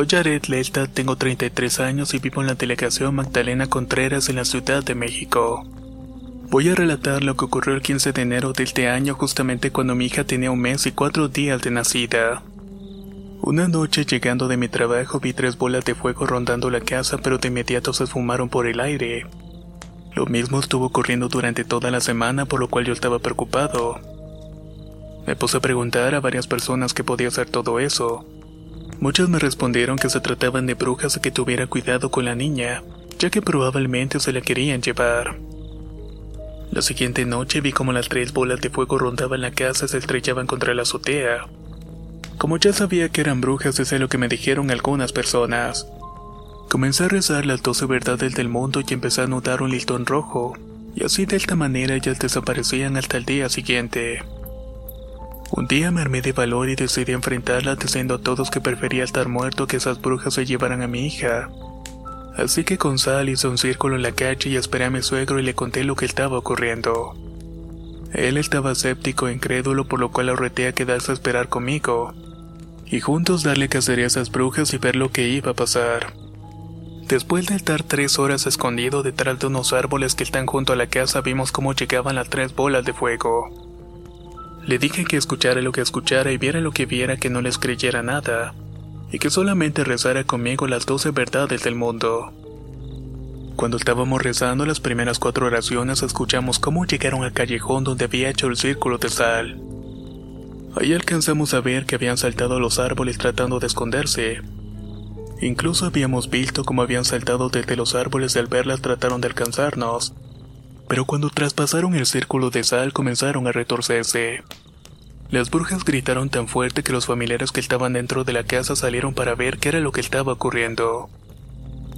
Soy Jared Lelta, tengo 33 años y vivo en la delegación Magdalena Contreras en la Ciudad de México. Voy a relatar lo que ocurrió el 15 de enero de este año justamente cuando mi hija tenía un mes y cuatro días de nacida. Una noche llegando de mi trabajo vi tres bolas de fuego rondando la casa pero de inmediato se esfumaron por el aire. Lo mismo estuvo ocurriendo durante toda la semana por lo cual yo estaba preocupado. Me puse a preguntar a varias personas qué podía ser todo eso. Muchos me respondieron que se trataban de brujas y que tuviera cuidado con la niña, ya que probablemente se la querían llevar. La siguiente noche vi como las tres bolas de fuego rondaban la casa y se estrellaban contra la azotea. Como ya sabía que eran brujas, es lo que me dijeron algunas personas. Comencé a rezar las doce verdades del mundo y empecé a notar un listón rojo, y así de esta manera ellas desaparecían hasta el día siguiente. Un día me armé de valor y decidí enfrentarla diciendo a todos que prefería estar muerto que esas brujas se llevaran a mi hija. Así que con sal hice un círculo en la calle y esperé a mi suegro y le conté lo que estaba ocurriendo. Él estaba escéptico e incrédulo por lo cual lo a quedarse a esperar conmigo. Y juntos darle cacería a esas brujas y ver lo que iba a pasar. Después de estar tres horas escondido detrás de unos árboles que están junto a la casa vimos cómo llegaban las tres bolas de fuego. Le dije que escuchara lo que escuchara y viera lo que viera que no les creyera nada, y que solamente rezara conmigo las doce verdades del mundo. Cuando estábamos rezando las primeras cuatro oraciones escuchamos cómo llegaron al callejón donde había hecho el círculo de sal. Ahí alcanzamos a ver que habían saltado a los árboles tratando de esconderse. Incluso habíamos visto cómo habían saltado desde los árboles y al verlas trataron de alcanzarnos, pero cuando traspasaron el círculo de sal comenzaron a retorcerse. Las brujas gritaron tan fuerte que los familiares que estaban dentro de la casa salieron para ver qué era lo que estaba ocurriendo.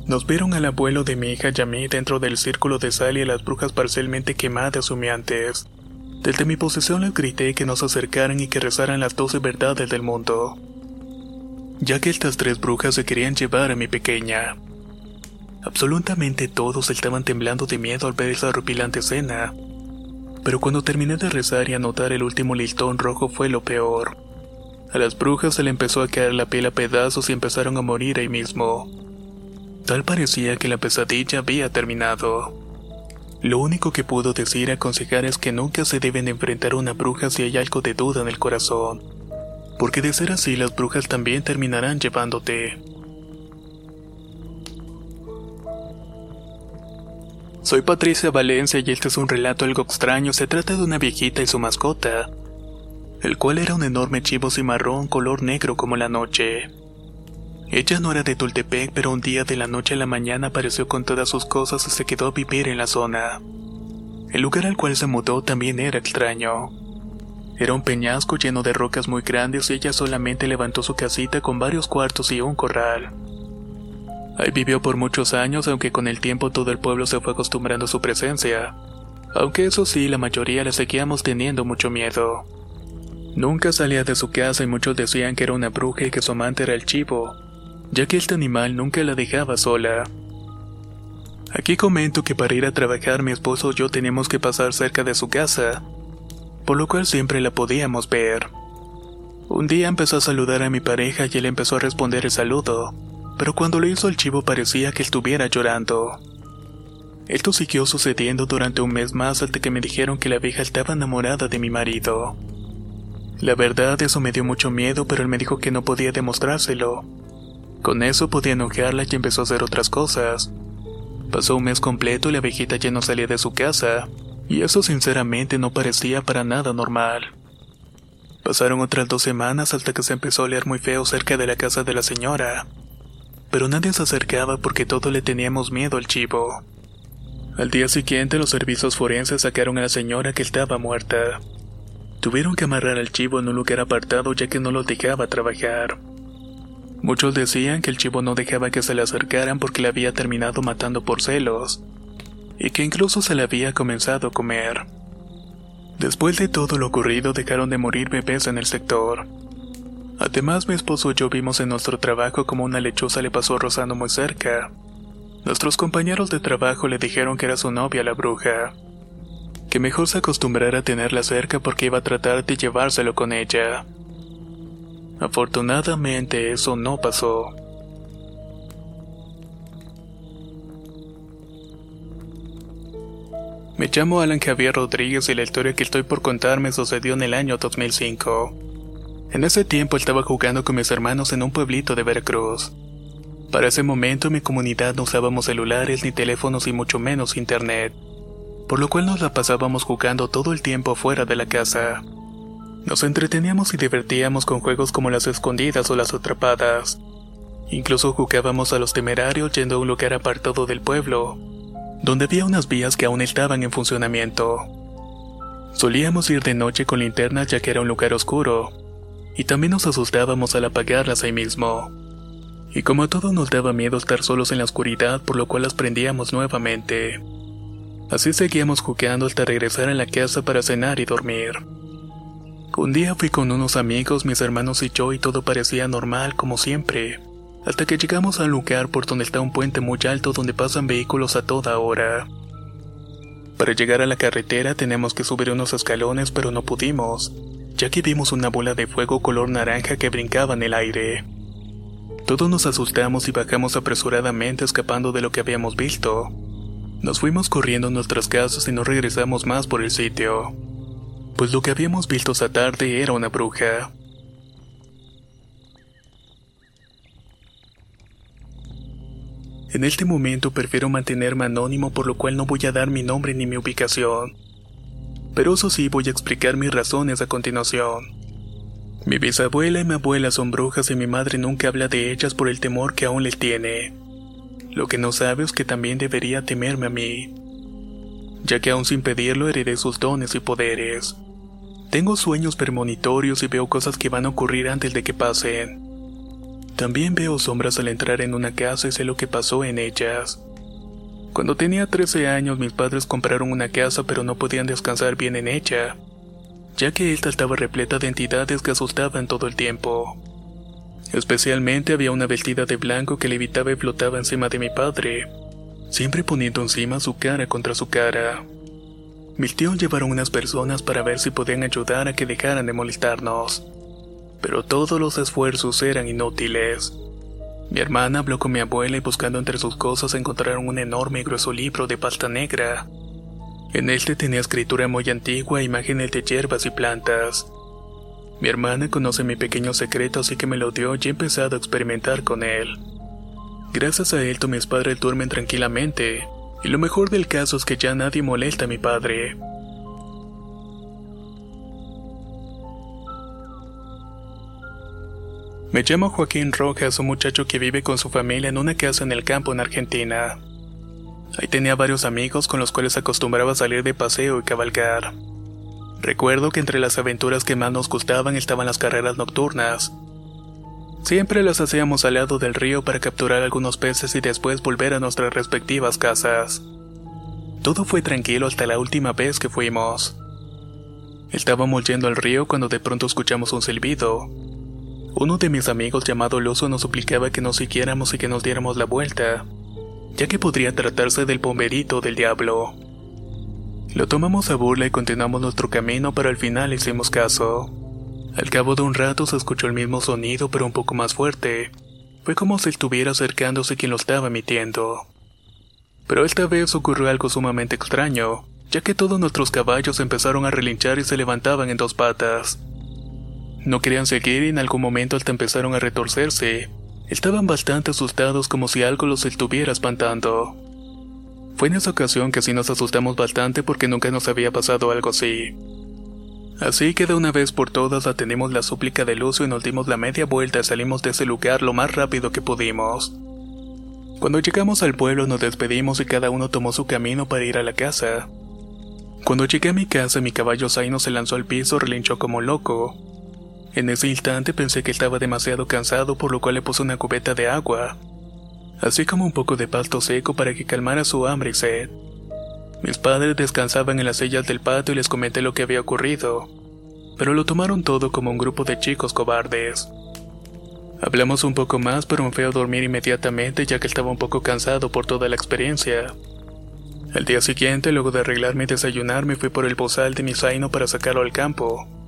Nos vieron al abuelo de mi hija y a mí dentro del círculo de sal y a las brujas parcialmente quemadas humeantes. Desde mi posesión les grité que nos acercaran y que rezaran las doce verdades del mundo. Ya que estas tres brujas se querían llevar a mi pequeña. Absolutamente todos estaban temblando de miedo al ver esa horripilante escena. Pero cuando terminé de rezar y anotar el último listón rojo fue lo peor. A las brujas se le empezó a caer la piel a pedazos y empezaron a morir ahí mismo. Tal parecía que la pesadilla había terminado. Lo único que puedo decir y aconsejar es que nunca se deben enfrentar a una bruja si hay algo de duda en el corazón. Porque de ser así las brujas también terminarán llevándote. Soy Patricia Valencia y este es un relato algo extraño. Se trata de una viejita y su mascota, el cual era un enorme chivo cimarrón color negro como la noche. Ella no era de Tultepec, pero un día de la noche a la mañana apareció con todas sus cosas y se quedó a vivir en la zona. El lugar al cual se mudó también era extraño. Era un peñasco lleno de rocas muy grandes y ella solamente levantó su casita con varios cuartos y un corral. Ahí vivió por muchos años, aunque con el tiempo todo el pueblo se fue acostumbrando a su presencia. Aunque eso sí, la mayoría le seguíamos teniendo mucho miedo. Nunca salía de su casa y muchos decían que era una bruja y que su amante era el chivo, ya que este animal nunca la dejaba sola. Aquí comento que para ir a trabajar mi esposo y yo teníamos que pasar cerca de su casa, por lo cual siempre la podíamos ver. Un día empezó a saludar a mi pareja y él empezó a responder el saludo pero cuando lo hizo el chivo parecía que estuviera llorando. Esto siguió sucediendo durante un mes más hasta que me dijeron que la vieja estaba enamorada de mi marido. La verdad eso me dio mucho miedo, pero él me dijo que no podía demostrárselo. Con eso podía enojarla y empezó a hacer otras cosas. Pasó un mes completo y la viejita ya no salía de su casa, y eso sinceramente no parecía para nada normal. Pasaron otras dos semanas hasta que se empezó a oler muy feo cerca de la casa de la señora pero nadie se acercaba porque todos le teníamos miedo al chivo. Al día siguiente los servicios forenses sacaron a la señora que estaba muerta. Tuvieron que amarrar al chivo en un lugar apartado ya que no lo dejaba trabajar. Muchos decían que el chivo no dejaba que se le acercaran porque le había terminado matando por celos, y que incluso se le había comenzado a comer. Después de todo lo ocurrido dejaron de morir bebés en el sector. Además mi esposo y yo vimos en nuestro trabajo como una lechuza le pasó rozando muy cerca. Nuestros compañeros de trabajo le dijeron que era su novia la bruja, que mejor se acostumbrara a tenerla cerca porque iba a tratar de llevárselo con ella. Afortunadamente eso no pasó. Me llamo Alan Javier Rodríguez y la historia que estoy por contar me sucedió en el año 2005. En ese tiempo estaba jugando con mis hermanos en un pueblito de Veracruz. Para ese momento en mi comunidad no usábamos celulares ni teléfonos y mucho menos internet, por lo cual nos la pasábamos jugando todo el tiempo fuera de la casa. Nos entreteníamos y divertíamos con juegos como las escondidas o las atrapadas. Incluso jugábamos a los temerarios yendo a un lugar apartado del pueblo, donde había unas vías que aún estaban en funcionamiento. Solíamos ir de noche con linternas ya que era un lugar oscuro, y también nos asustábamos al apagarlas ahí mismo. Y como a todos nos daba miedo estar solos en la oscuridad, por lo cual las prendíamos nuevamente. Así seguíamos jugando hasta regresar a la casa para cenar y dormir. Un día fui con unos amigos, mis hermanos y yo, y todo parecía normal como siempre, hasta que llegamos al lugar por donde está un puente muy alto donde pasan vehículos a toda hora. Para llegar a la carretera tenemos que subir unos escalones, pero no pudimos, ya que vimos una bola de fuego color naranja que brincaba en el aire. Todos nos asustamos y bajamos apresuradamente escapando de lo que habíamos visto. Nos fuimos corriendo a nuestras casas y no regresamos más por el sitio pues lo que habíamos visto esa tarde era una bruja. En este momento prefiero mantenerme anónimo por lo cual no voy a dar mi nombre ni mi ubicación. Pero eso sí voy a explicar mis razones a continuación. Mi bisabuela y mi abuela son brujas y mi madre nunca habla de ellas por el temor que aún les tiene. Lo que no sabe es que también debería temerme a mí ya que aún sin pedirlo heredé sus dones y poderes. Tengo sueños premonitorios y veo cosas que van a ocurrir antes de que pasen. También veo sombras al entrar en una casa y sé lo que pasó en ellas. Cuando tenía 13 años mis padres compraron una casa pero no podían descansar bien en ella, ya que esta estaba repleta de entidades que asustaban todo el tiempo. Especialmente había una vestida de blanco que levitaba y flotaba encima de mi padre, siempre poniendo encima su cara contra su cara. Mis tíos llevaron unas personas para ver si podían ayudar a que dejaran de molestarnos. Pero todos los esfuerzos eran inútiles. Mi hermana habló con mi abuela y buscando entre sus cosas encontraron un enorme y grueso libro de pasta negra. En este tenía escritura muy antigua e imágenes de hierbas y plantas. Mi hermana conoce mi pequeño secreto así que me lo dio y he empezado a experimentar con él. Gracias a esto mis padres duermen tranquilamente, y lo mejor del caso es que ya nadie molesta a mi padre. Me llamo Joaquín Rojas, un muchacho que vive con su familia en una casa en el campo en Argentina. Ahí tenía varios amigos con los cuales acostumbraba salir de paseo y cabalgar. Recuerdo que entre las aventuras que más nos gustaban estaban las carreras nocturnas, Siempre las hacíamos al lado del río para capturar algunos peces y después volver a nuestras respectivas casas. Todo fue tranquilo hasta la última vez que fuimos. Estábamos yendo al río cuando de pronto escuchamos un silbido. Uno de mis amigos llamado Loso nos suplicaba que nos siguiéramos y que nos diéramos la vuelta, ya que podría tratarse del bomberito del diablo. Lo tomamos a burla y continuamos nuestro camino, pero al final hicimos caso. Al cabo de un rato se escuchó el mismo sonido pero un poco más fuerte. Fue como si estuviera acercándose quien lo estaba emitiendo. Pero esta vez ocurrió algo sumamente extraño, ya que todos nuestros caballos empezaron a relinchar y se levantaban en dos patas. No querían seguir y en algún momento hasta empezaron a retorcerse. Estaban bastante asustados como si algo los estuviera espantando. Fue en esa ocasión que sí nos asustamos bastante porque nunca nos había pasado algo así. Así que de una vez por todas atendimos la súplica de Lucio y nos dimos la media vuelta y salimos de ese lugar lo más rápido que pudimos. Cuando llegamos al pueblo nos despedimos y cada uno tomó su camino para ir a la casa. Cuando llegué a mi casa mi caballo Zaino se lanzó al piso relinchó como loco. En ese instante pensé que estaba demasiado cansado por lo cual le puse una cubeta de agua, así como un poco de pasto seco para que calmara su hambre y sed. Mis padres descansaban en las sillas del patio y les comenté lo que había ocurrido, pero lo tomaron todo como un grupo de chicos cobardes. Hablamos un poco más, pero me fui a dormir inmediatamente ya que estaba un poco cansado por toda la experiencia. Al día siguiente, luego de arreglarme y desayunar, me fui por el bozal de mi zaino para sacarlo al campo.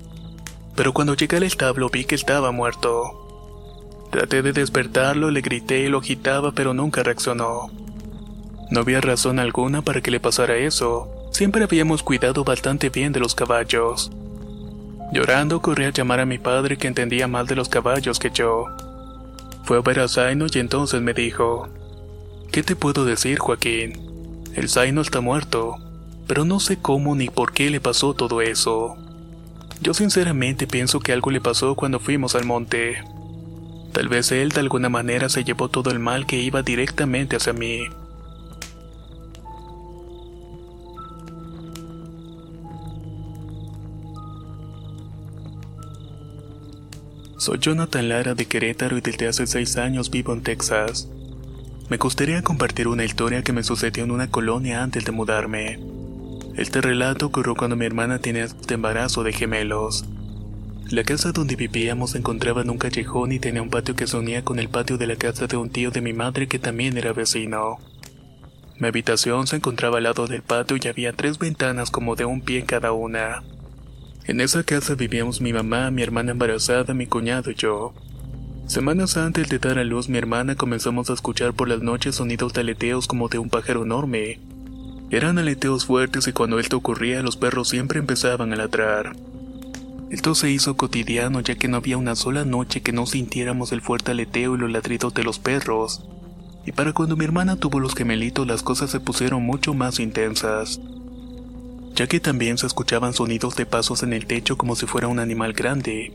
Pero cuando llegué al establo vi que estaba muerto. Traté de despertarlo, le grité y lo agitaba, pero nunca reaccionó. No había razón alguna para que le pasara eso. Siempre habíamos cuidado bastante bien de los caballos. Llorando corrí a llamar a mi padre que entendía más de los caballos que yo. Fue a ver a Zaino y entonces me dijo, ¿Qué te puedo decir, Joaquín? El Zaino está muerto, pero no sé cómo ni por qué le pasó todo eso. Yo sinceramente pienso que algo le pasó cuando fuimos al monte. Tal vez él de alguna manera se llevó todo el mal que iba directamente hacia mí. Soy Jonathan Lara de Querétaro y desde hace seis años vivo en Texas. Me gustaría compartir una historia que me sucedió en una colonia antes de mudarme. Este relato ocurrió cuando mi hermana tenía este embarazo de gemelos. La casa donde vivíamos se encontraba en un callejón y tenía un patio que se unía con el patio de la casa de un tío de mi madre que también era vecino. Mi habitación se encontraba al lado del patio y había tres ventanas como de un pie en cada una. En esa casa vivíamos mi mamá, mi hermana embarazada, mi cuñado y yo. Semanas antes de dar a luz mi hermana comenzamos a escuchar por las noches sonidos de aleteos como de un pájaro enorme. Eran aleteos fuertes y cuando esto ocurría los perros siempre empezaban a ladrar. Esto se hizo cotidiano ya que no había una sola noche que no sintiéramos el fuerte aleteo y los ladridos de los perros. Y para cuando mi hermana tuvo los gemelitos las cosas se pusieron mucho más intensas ya que también se escuchaban sonidos de pasos en el techo como si fuera un animal grande.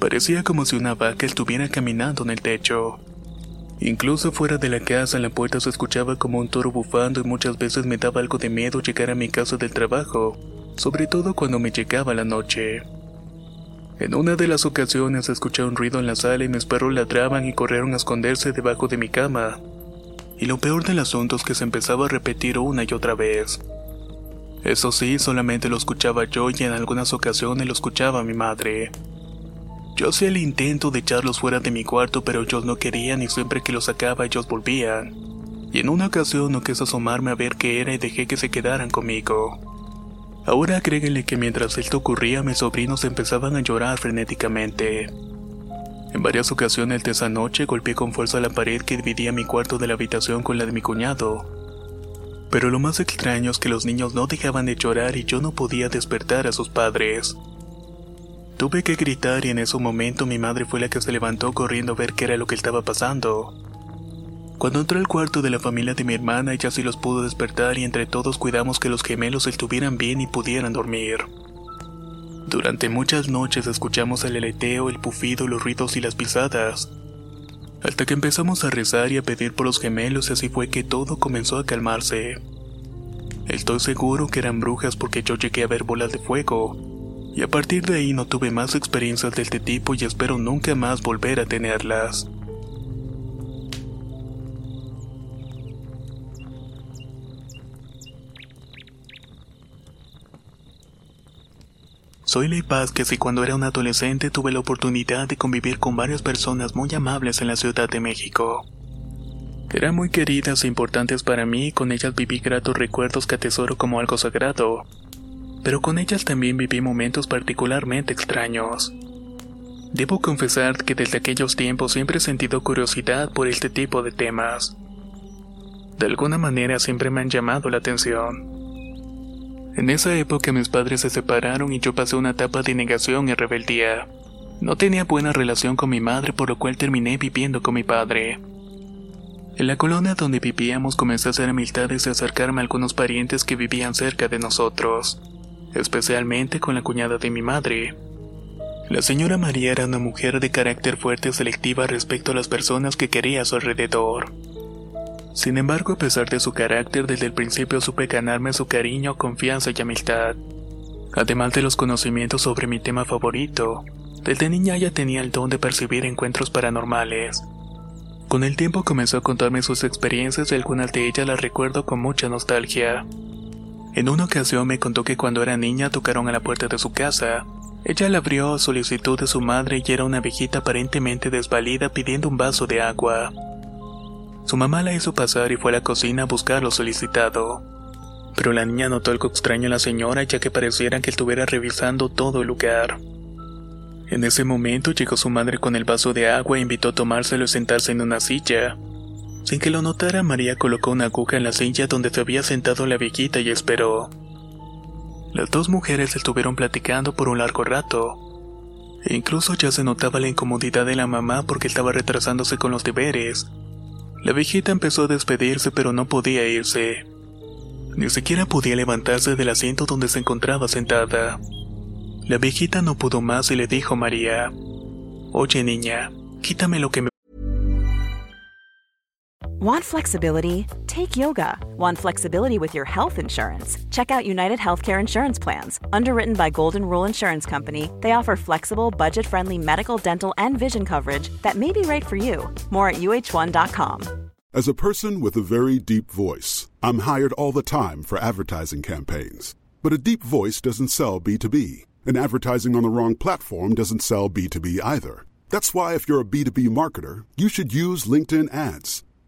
Parecía como si una vaca estuviera caminando en el techo. Incluso fuera de la casa en la puerta se escuchaba como un toro bufando y muchas veces me daba algo de miedo llegar a mi casa del trabajo, sobre todo cuando me llegaba la noche. En una de las ocasiones escuché un ruido en la sala y mis perros ladraban y corrieron a esconderse debajo de mi cama. Y lo peor del asunto es que se empezaba a repetir una y otra vez. Eso sí, solamente lo escuchaba yo y en algunas ocasiones lo escuchaba mi madre. Yo hacía el intento de echarlos fuera de mi cuarto, pero ellos no querían y siempre que los sacaba ellos volvían. Y en una ocasión no quise asomarme a ver qué era y dejé que se quedaran conmigo. Ahora agréguenle que mientras esto ocurría mis sobrinos empezaban a llorar frenéticamente. En varias ocasiones de esa noche golpeé con fuerza la pared que dividía mi cuarto de la habitación con la de mi cuñado. Pero lo más extraño es que los niños no dejaban de llorar y yo no podía despertar a sus padres. Tuve que gritar y en ese momento mi madre fue la que se levantó corriendo a ver qué era lo que estaba pasando. Cuando entró al cuarto de la familia de mi hermana, ella sí los pudo despertar y entre todos cuidamos que los gemelos estuvieran bien y pudieran dormir. Durante muchas noches escuchamos el aleteo, el pufido, los ruidos y las pisadas. Hasta que empezamos a rezar y a pedir por los gemelos y así fue que todo comenzó a calmarse. Estoy seguro que eran brujas porque yo llegué a ver bolas de fuego. Y a partir de ahí no tuve más experiencias de este tipo y espero nunca más volver a tenerlas. Soy Ley Vázquez y cuando era un adolescente tuve la oportunidad de convivir con varias personas muy amables en la Ciudad de México. Eran muy queridas e importantes para mí y con ellas viví gratos recuerdos que atesoro como algo sagrado. Pero con ellas también viví momentos particularmente extraños. Debo confesar que desde aquellos tiempos siempre he sentido curiosidad por este tipo de temas. De alguna manera siempre me han llamado la atención. En esa época mis padres se separaron y yo pasé una etapa de negación y rebeldía. No tenía buena relación con mi madre por lo cual terminé viviendo con mi padre. En la colonia donde vivíamos comencé a hacer amistades y acercarme a algunos parientes que vivían cerca de nosotros, especialmente con la cuñada de mi madre. La señora María era una mujer de carácter fuerte y selectiva respecto a las personas que quería a su alrededor. Sin embargo, a pesar de su carácter, desde el principio supe ganarme su cariño, confianza y amistad. Además de los conocimientos sobre mi tema favorito, desde niña ella tenía el don de percibir encuentros paranormales. Con el tiempo comenzó a contarme sus experiencias y algunas de ellas las recuerdo con mucha nostalgia. En una ocasión me contó que cuando era niña tocaron a la puerta de su casa. Ella la abrió a solicitud de su madre y era una viejita aparentemente desvalida pidiendo un vaso de agua. Su mamá la hizo pasar y fue a la cocina a buscar lo solicitado. Pero la niña notó algo extraño en la señora ya que pareciera que estuviera revisando todo el lugar. En ese momento llegó su madre con el vaso de agua e invitó a tomárselo y sentarse en una silla. Sin que lo notara, María colocó una aguja en la silla donde se había sentado la viejita y esperó. Las dos mujeres estuvieron platicando por un largo rato. Incluso ya se notaba la incomodidad de la mamá porque estaba retrasándose con los deberes. La viejita empezó a despedirse pero no podía irse. Ni siquiera podía levantarse del asiento donde se encontraba sentada. La viejita no pudo más y le dijo a María, Oye niña, quítame lo que me... Want flexibility? Take yoga. Want flexibility with your health insurance? Check out United Healthcare Insurance Plans. Underwritten by Golden Rule Insurance Company, they offer flexible, budget friendly medical, dental, and vision coverage that may be right for you. More at uh1.com. As a person with a very deep voice, I'm hired all the time for advertising campaigns. But a deep voice doesn't sell B2B and advertising on the wrong platform doesn't sell B2B either. That's why, if you're a B2B marketer, you should use LinkedIn ads.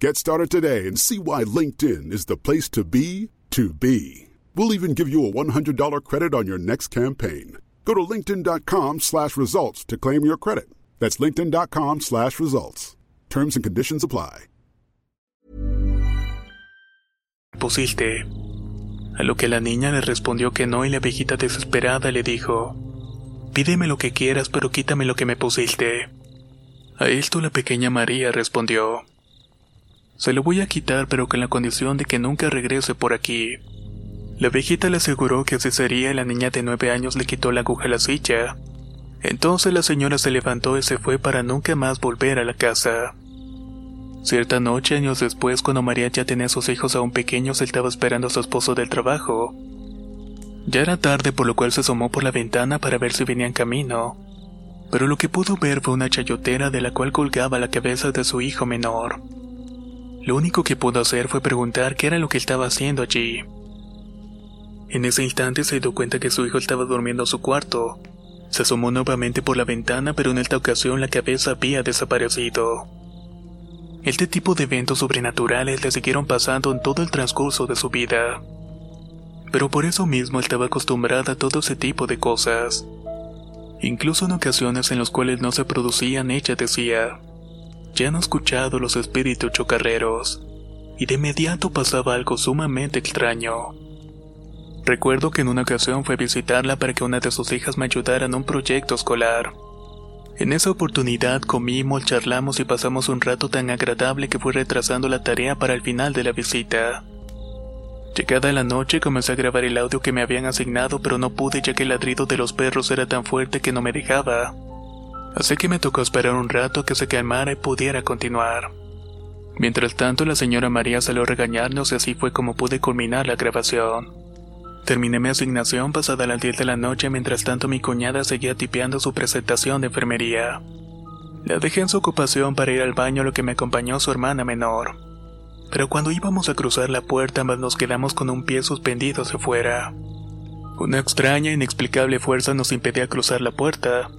Get started today and see why LinkedIn is the place to be to be. We'll even give you a $100 credit on your next campaign. Go to linkedin.com slash results to claim your credit. That's linkedin.com slash results. Terms and conditions apply. Pusiste. A lo que la niña le respondió que no y la viejita desesperada le dijo, Pídeme lo que quieras, pero quítame lo que me pusiste. A esto la pequeña María respondió, Se lo voy a quitar, pero con la condición de que nunca regrese por aquí. La viejita le aseguró que así sería y la niña de nueve años le quitó la aguja a la silla. Entonces la señora se levantó y se fue para nunca más volver a la casa. Cierta noche, años después, cuando María ya tenía sus hijos aún pequeños, estaba esperando a su esposo del trabajo. Ya era tarde, por lo cual se asomó por la ventana para ver si venía en camino. Pero lo que pudo ver fue una chayotera de la cual colgaba la cabeza de su hijo menor. Lo único que pudo hacer fue preguntar qué era lo que estaba haciendo allí. En ese instante se dio cuenta que su hijo estaba durmiendo en su cuarto. Se asomó nuevamente por la ventana, pero en esta ocasión la cabeza había desaparecido. Este tipo de eventos sobrenaturales le siguieron pasando en todo el transcurso de su vida. Pero por eso mismo estaba acostumbrada a todo ese tipo de cosas. Incluso en ocasiones en las cuales no se producían, ella decía, ya no escuchado los espíritus chocarreros, y de inmediato pasaba algo sumamente extraño. Recuerdo que en una ocasión fue a visitarla para que una de sus hijas me ayudara en un proyecto escolar. En esa oportunidad comimos, charlamos y pasamos un rato tan agradable que fui retrasando la tarea para el final de la visita. Llegada la noche comencé a grabar el audio que me habían asignado pero no pude ya que el ladrido de los perros era tan fuerte que no me dejaba. Así que me tocó esperar un rato que se calmara y pudiera continuar. Mientras tanto la señora María salió a regañarnos y así fue como pude culminar la grabación. Terminé mi asignación pasada las 10 de la noche, mientras tanto mi cuñada seguía tipeando su presentación de enfermería. La dejé en su ocupación para ir al baño, lo que me acompañó su hermana menor. Pero cuando íbamos a cruzar la puerta, ambas nos quedamos con un pie suspendido hacia fuera. Una extraña e inexplicable fuerza nos impedía cruzar la puerta.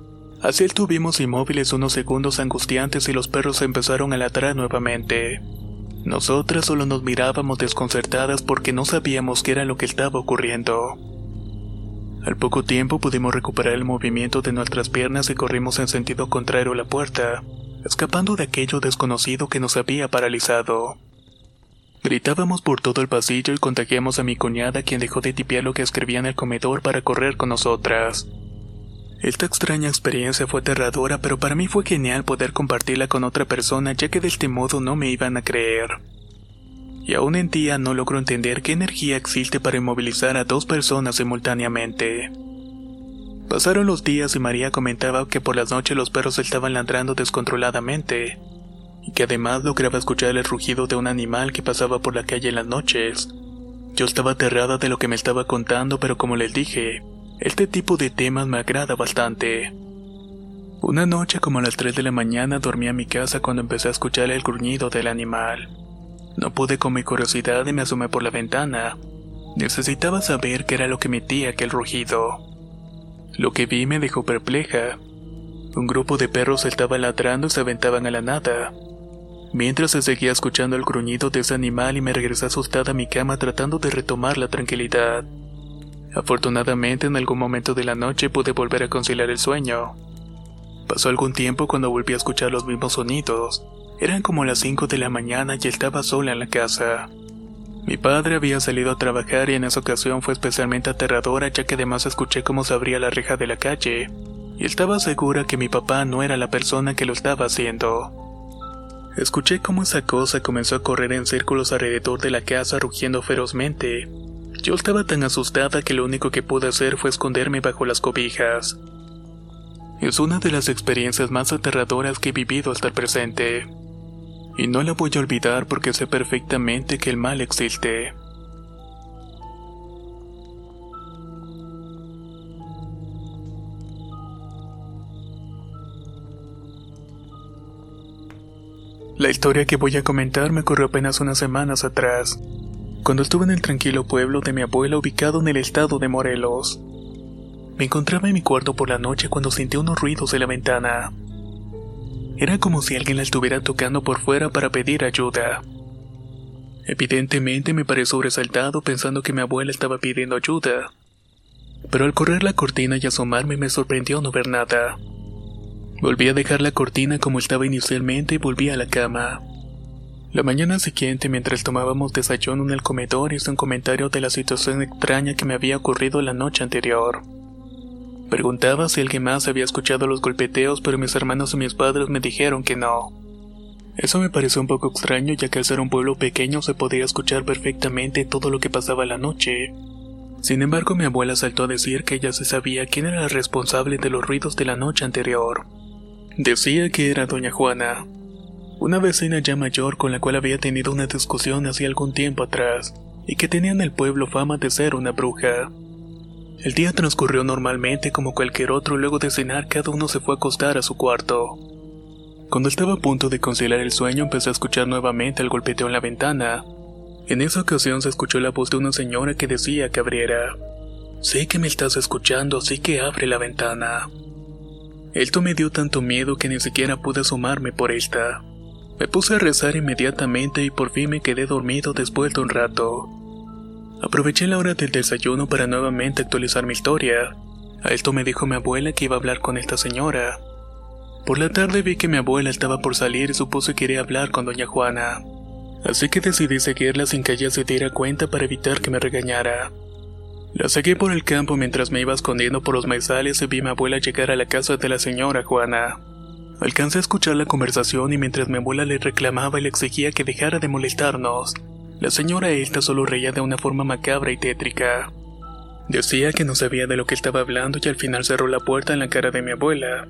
Así estuvimos inmóviles unos segundos angustiantes y los perros empezaron a ladrar nuevamente. Nosotras solo nos mirábamos desconcertadas porque no sabíamos qué era lo que estaba ocurriendo. Al poco tiempo pudimos recuperar el movimiento de nuestras piernas y corrimos en sentido contrario a la puerta, escapando de aquello desconocido que nos había paralizado. Gritábamos por todo el pasillo y contagiamos a mi cuñada quien dejó de tipear lo que escribía en el comedor para correr con nosotras. Esta extraña experiencia fue aterradora, pero para mí fue genial poder compartirla con otra persona ya que de este modo no me iban a creer. Y aún en día no logro entender qué energía existe para inmovilizar a dos personas simultáneamente. Pasaron los días y María comentaba que por las noches los perros estaban ladrando descontroladamente, y que además lograba escuchar el rugido de un animal que pasaba por la calle en las noches. Yo estaba aterrada de lo que me estaba contando, pero como les dije, este tipo de temas me agrada bastante. Una noche como a las 3 de la mañana dormí en mi casa cuando empecé a escuchar el gruñido del animal. No pude con mi curiosidad y me asomé por la ventana. Necesitaba saber qué era lo que emitía aquel rugido. Lo que vi me dejó perpleja. Un grupo de perros estaba ladrando y se aventaban a la nada. Mientras se seguía escuchando el gruñido de ese animal y me regresé asustada a mi cama tratando de retomar la tranquilidad. Afortunadamente en algún momento de la noche pude volver a conciliar el sueño. Pasó algún tiempo cuando volví a escuchar los mismos sonidos. Eran como las 5 de la mañana y estaba sola en la casa. Mi padre había salido a trabajar y en esa ocasión fue especialmente aterradora ya que además escuché cómo se abría la reja de la calle y estaba segura que mi papá no era la persona que lo estaba haciendo. Escuché cómo esa cosa comenzó a correr en círculos alrededor de la casa rugiendo ferozmente yo estaba tan asustada que lo único que pude hacer fue esconderme bajo las cobijas. Es una de las experiencias más aterradoras que he vivido hasta el presente. Y no la voy a olvidar porque sé perfectamente que el mal existe. La historia que voy a comentar me ocurrió apenas unas semanas atrás cuando estuve en el tranquilo pueblo de mi abuela ubicado en el estado de Morelos. Me encontraba en mi cuarto por la noche cuando sentí unos ruidos de la ventana. Era como si alguien la estuviera tocando por fuera para pedir ayuda. Evidentemente me paré sobresaltado pensando que mi abuela estaba pidiendo ayuda. Pero al correr la cortina y asomarme me sorprendió no ver nada. Volví a dejar la cortina como estaba inicialmente y volví a la cama. La mañana siguiente, mientras tomábamos desayuno en el comedor, hice un comentario de la situación extraña que me había ocurrido la noche anterior. Preguntaba si alguien más había escuchado los golpeteos, pero mis hermanos y mis padres me dijeron que no. Eso me pareció un poco extraño, ya que al ser un pueblo pequeño se podía escuchar perfectamente todo lo que pasaba la noche. Sin embargo, mi abuela saltó a decir que ella se sabía quién era el responsable de los ruidos de la noche anterior. Decía que era doña Juana, una vecina ya mayor con la cual había tenido una discusión hace algún tiempo atrás, y que tenía en el pueblo fama de ser una bruja. El día transcurrió normalmente como cualquier otro, luego de cenar cada uno se fue a acostar a su cuarto. Cuando estaba a punto de conciliar el sueño empecé a escuchar nuevamente el golpeteo en la ventana. En esa ocasión se escuchó la voz de una señora que decía que abriera. Sé que me estás escuchando, así que abre la ventana. Esto me dio tanto miedo que ni siquiera pude asomarme por esta. Me puse a rezar inmediatamente y por fin me quedé dormido después de un rato. Aproveché la hora del desayuno para nuevamente actualizar mi historia. A esto me dijo mi abuela que iba a hablar con esta señora. Por la tarde vi que mi abuela estaba por salir y supuse que iría hablar con doña Juana. Así que decidí seguirla sin que ella se diera cuenta para evitar que me regañara. La seguí por el campo mientras me iba escondiendo por los maizales y vi a mi abuela llegar a la casa de la señora Juana. Alcancé a escuchar la conversación y mientras mi abuela le reclamaba y le exigía que dejara de molestarnos, la señora esta solo reía de una forma macabra y tétrica. Decía que no sabía de lo que estaba hablando y al final cerró la puerta en la cara de mi abuela.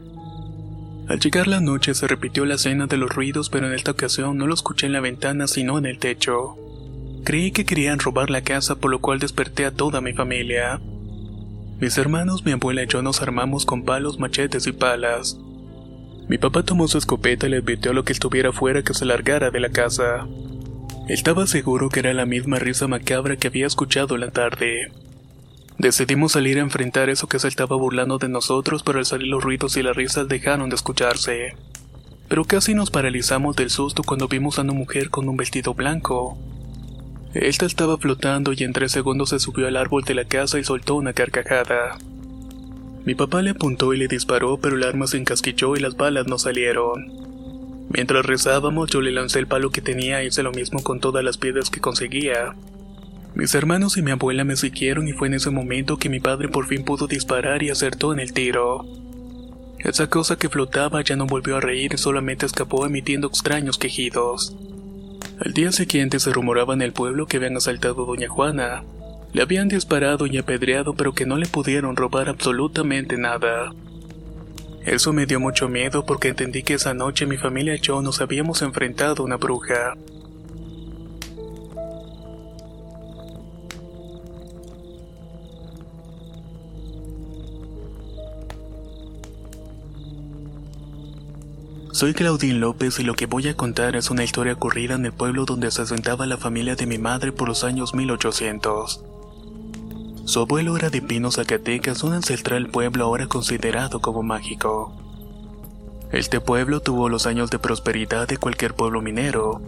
Al llegar la noche se repitió la escena de los ruidos, pero en esta ocasión no lo escuché en la ventana sino en el techo. Creí que querían robar la casa, por lo cual desperté a toda mi familia. Mis hermanos, mi abuela y yo nos armamos con palos, machetes y palas. Mi papá tomó su escopeta y le advirtió a lo que estuviera afuera que se largara de la casa. Estaba seguro que era la misma risa macabra que había escuchado la tarde. Decidimos salir a enfrentar eso que se estaba burlando de nosotros, pero al salir los ruidos y las risas dejaron de escucharse. Pero casi nos paralizamos del susto cuando vimos a una mujer con un vestido blanco. Esta estaba flotando y en tres segundos se subió al árbol de la casa y soltó una carcajada. Mi papá le apuntó y le disparó, pero el arma se encasquilló y las balas no salieron. Mientras rezábamos, yo le lancé el palo que tenía y hice lo mismo con todas las piedras que conseguía. Mis hermanos y mi abuela me siguieron y fue en ese momento que mi padre por fin pudo disparar y acertó en el tiro. Esa cosa que flotaba ya no volvió a reír y solamente escapó emitiendo extraños quejidos. Al día siguiente se rumoraba en el pueblo que habían asaltado a Doña Juana. Le habían disparado y apedreado pero que no le pudieron robar absolutamente nada. Eso me dio mucho miedo porque entendí que esa noche mi familia y yo nos habíamos enfrentado a una bruja. Soy Claudine López y lo que voy a contar es una historia ocurrida en el pueblo donde se asentaba la familia de mi madre por los años 1800. Su abuelo era de Pino, Zacatecas, un ancestral pueblo ahora considerado como mágico. Este pueblo tuvo los años de prosperidad de cualquier pueblo minero.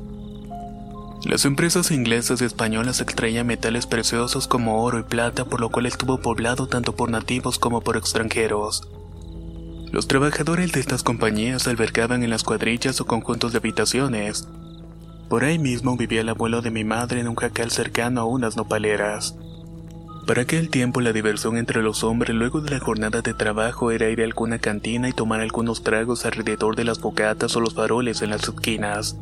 Las empresas inglesas y españolas extraían metales preciosos como oro y plata, por lo cual estuvo poblado tanto por nativos como por extranjeros. Los trabajadores de estas compañías albergaban en las cuadrillas o conjuntos de habitaciones. Por ahí mismo vivía el abuelo de mi madre en un jacal cercano a unas nopaleras. Para aquel tiempo la diversión entre los hombres luego de la jornada de trabajo era ir a alguna cantina y tomar algunos tragos alrededor de las bocatas o los faroles en las esquinas.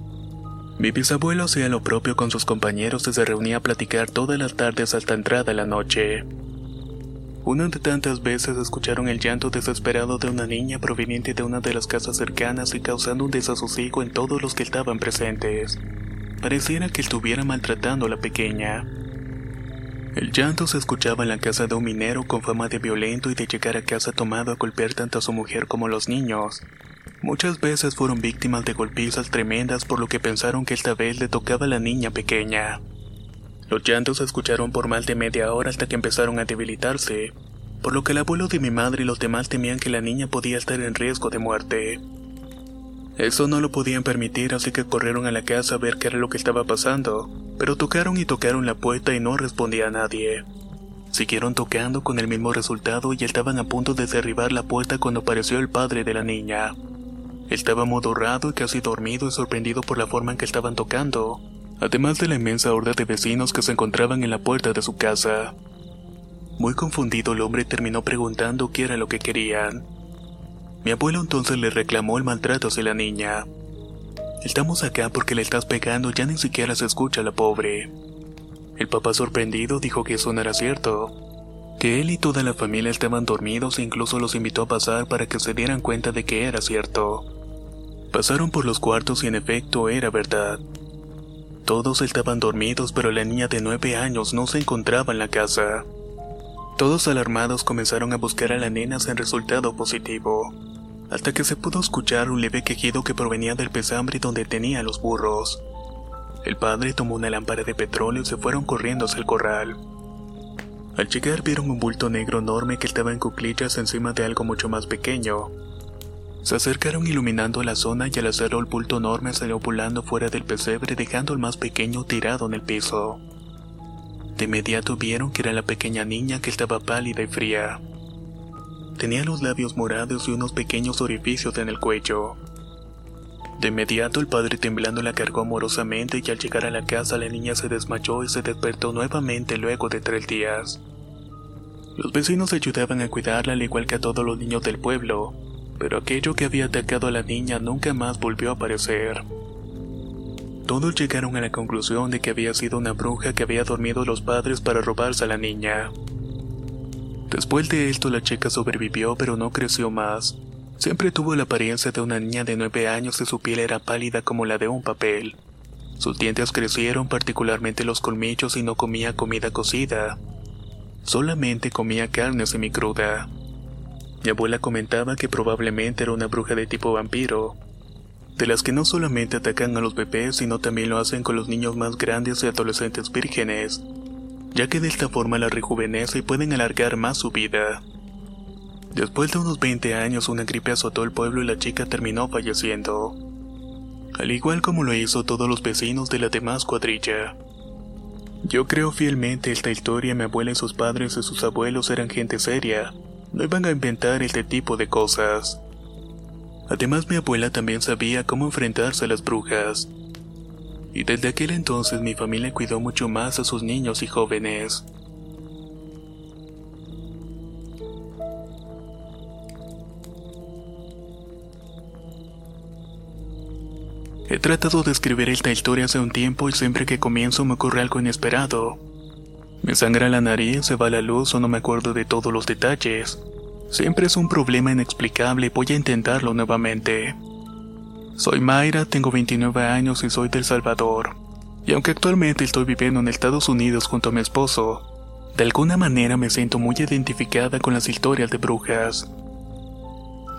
Mi bisabuelo hacía lo propio con sus compañeros y se reunía a platicar todas las tardes hasta entrada la noche. Una de tantas veces escucharon el llanto desesperado de una niña proveniente de una de las casas cercanas y causando un desasosiego en todos los que estaban presentes. Pareciera que estuviera maltratando a la pequeña. El llanto se escuchaba en la casa de un minero con fama de violento y de llegar a casa tomado a golpear tanto a su mujer como a los niños. Muchas veces fueron víctimas de golpizas tremendas por lo que pensaron que esta vez le tocaba a la niña pequeña. Los llantos se escucharon por más de media hora hasta que empezaron a debilitarse, por lo que el abuelo de mi madre y los demás temían que la niña podía estar en riesgo de muerte. Eso no lo podían permitir, así que corrieron a la casa a ver qué era lo que estaba pasando, pero tocaron y tocaron la puerta y no respondía a nadie. Siguieron tocando con el mismo resultado y estaban a punto de derribar la puerta cuando apareció el padre de la niña. Estaba modorrado y casi dormido y sorprendido por la forma en que estaban tocando, además de la inmensa horda de vecinos que se encontraban en la puerta de su casa. Muy confundido el hombre terminó preguntando qué era lo que querían. Mi abuelo entonces le reclamó el maltrato hacia la niña. Estamos acá porque le estás pegando, ya ni siquiera se escucha la pobre. El papá sorprendido dijo que eso no era cierto, que él y toda la familia estaban dormidos e incluso los invitó a pasar para que se dieran cuenta de que era cierto. Pasaron por los cuartos y en efecto era verdad. Todos estaban dormidos pero la niña de nueve años no se encontraba en la casa. Todos alarmados comenzaron a buscar a la nena sin resultado positivo hasta que se pudo escuchar un leve quejido que provenía del pesambre donde tenía los burros. El padre tomó una lámpara de petróleo y se fueron corriendo hacia el corral. Al llegar vieron un bulto negro enorme que estaba en cuclillas encima de algo mucho más pequeño. Se acercaron iluminando la zona y al hacerlo el bulto enorme salió volando fuera del pesebre dejando al más pequeño tirado en el piso. De inmediato vieron que era la pequeña niña que estaba pálida y fría. Tenía los labios morados y unos pequeños orificios en el cuello. De inmediato el padre temblando la cargó amorosamente y al llegar a la casa la niña se desmayó y se despertó nuevamente luego de tres días. Los vecinos ayudaban a cuidarla al igual que a todos los niños del pueblo, pero aquello que había atacado a la niña nunca más volvió a aparecer. Todos llegaron a la conclusión de que había sido una bruja que había dormido los padres para robarse a la niña. Después de esto la chica sobrevivió pero no creció más. Siempre tuvo la apariencia de una niña de nueve años y su piel era pálida como la de un papel. Sus dientes crecieron, particularmente los colmillos, y no comía comida cocida. Solamente comía carne semicruda. Mi abuela comentaba que probablemente era una bruja de tipo vampiro, de las que no solamente atacan a los bebés, sino también lo hacen con los niños más grandes y adolescentes vírgenes ya que de esta forma la rejuvenece y pueden alargar más su vida. Después de unos 20 años una gripe azotó el pueblo y la chica terminó falleciendo. Al igual como lo hizo todos los vecinos de la demás cuadrilla. Yo creo fielmente esta historia mi abuela y sus padres y sus abuelos eran gente seria, no iban a inventar este tipo de cosas. Además mi abuela también sabía cómo enfrentarse a las brujas. Y desde aquel entonces mi familia cuidó mucho más a sus niños y jóvenes. He tratado de escribir esta historia hace un tiempo y siempre que comienzo me ocurre algo inesperado. Me sangra la nariz, se va la luz o no me acuerdo de todos los detalles. Siempre es un problema inexplicable y voy a intentarlo nuevamente. Soy Mayra, tengo 29 años y soy del Salvador. Y aunque actualmente estoy viviendo en Estados Unidos junto a mi esposo, de alguna manera me siento muy identificada con las historias de brujas.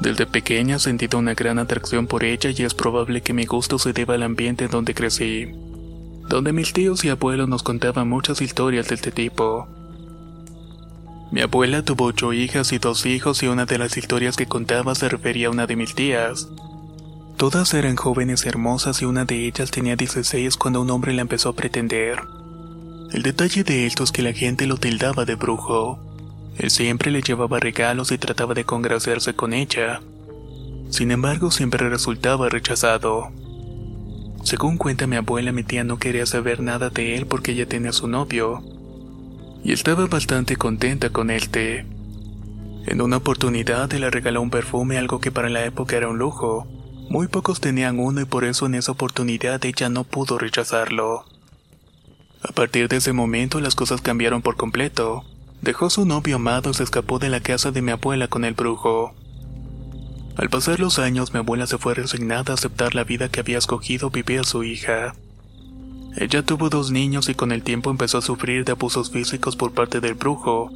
Desde pequeña he sentido una gran atracción por ella y es probable que mi gusto se deba al ambiente donde crecí, donde mis tíos y abuelos nos contaban muchas historias de este tipo. Mi abuela tuvo ocho hijas y dos hijos y una de las historias que contaba se refería a una de mis tías. Todas eran jóvenes hermosas y una de ellas tenía 16 cuando un hombre la empezó a pretender. El detalle de esto es que la gente lo tildaba de brujo. Él siempre le llevaba regalos y trataba de congraciarse con ella. Sin embargo, siempre resultaba rechazado. Según cuenta mi abuela, mi tía no quería saber nada de él porque ella tenía su novio. Y estaba bastante contenta con él. En una oportunidad, él le regaló un perfume, algo que para la época era un lujo. Muy pocos tenían uno y por eso en esa oportunidad ella no pudo rechazarlo. A partir de ese momento las cosas cambiaron por completo. Dejó su novio amado y se escapó de la casa de mi abuela con el brujo. Al pasar los años, mi abuela se fue resignada a aceptar la vida que había escogido vivir a su hija. Ella tuvo dos niños y con el tiempo empezó a sufrir de abusos físicos por parte del brujo.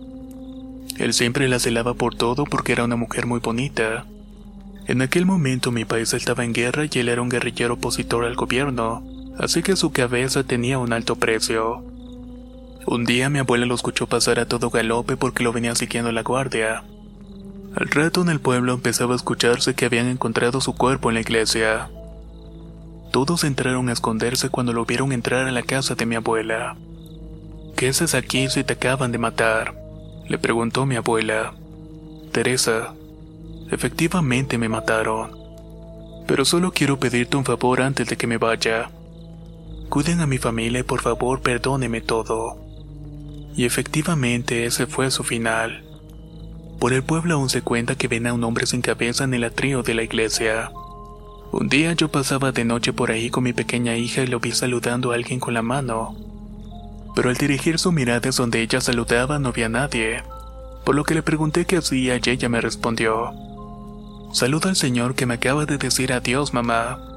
Él siempre la celaba por todo porque era una mujer muy bonita. En aquel momento mi país estaba en guerra y él era un guerrillero opositor al gobierno, así que su cabeza tenía un alto precio. Un día mi abuela lo escuchó pasar a todo galope porque lo venía siguiendo la guardia. Al rato en el pueblo empezaba a escucharse que habían encontrado su cuerpo en la iglesia. Todos entraron a esconderse cuando lo vieron entrar a la casa de mi abuela. ¿Qué haces aquí si te acaban de matar? Le preguntó mi abuela. Teresa. Efectivamente me mataron. Pero solo quiero pedirte un favor antes de que me vaya. Cuiden a mi familia y por favor perdóneme todo. Y efectivamente ese fue su final. Por el pueblo aún se cuenta que ven a un hombre sin cabeza en el atrio de la iglesia. Un día yo pasaba de noche por ahí con mi pequeña hija y lo vi saludando a alguien con la mano. Pero al dirigir su mirada es donde ella saludaba no había nadie. Por lo que le pregunté qué hacía y ella me respondió. Saluda al señor que me acaba de decir adiós, mamá.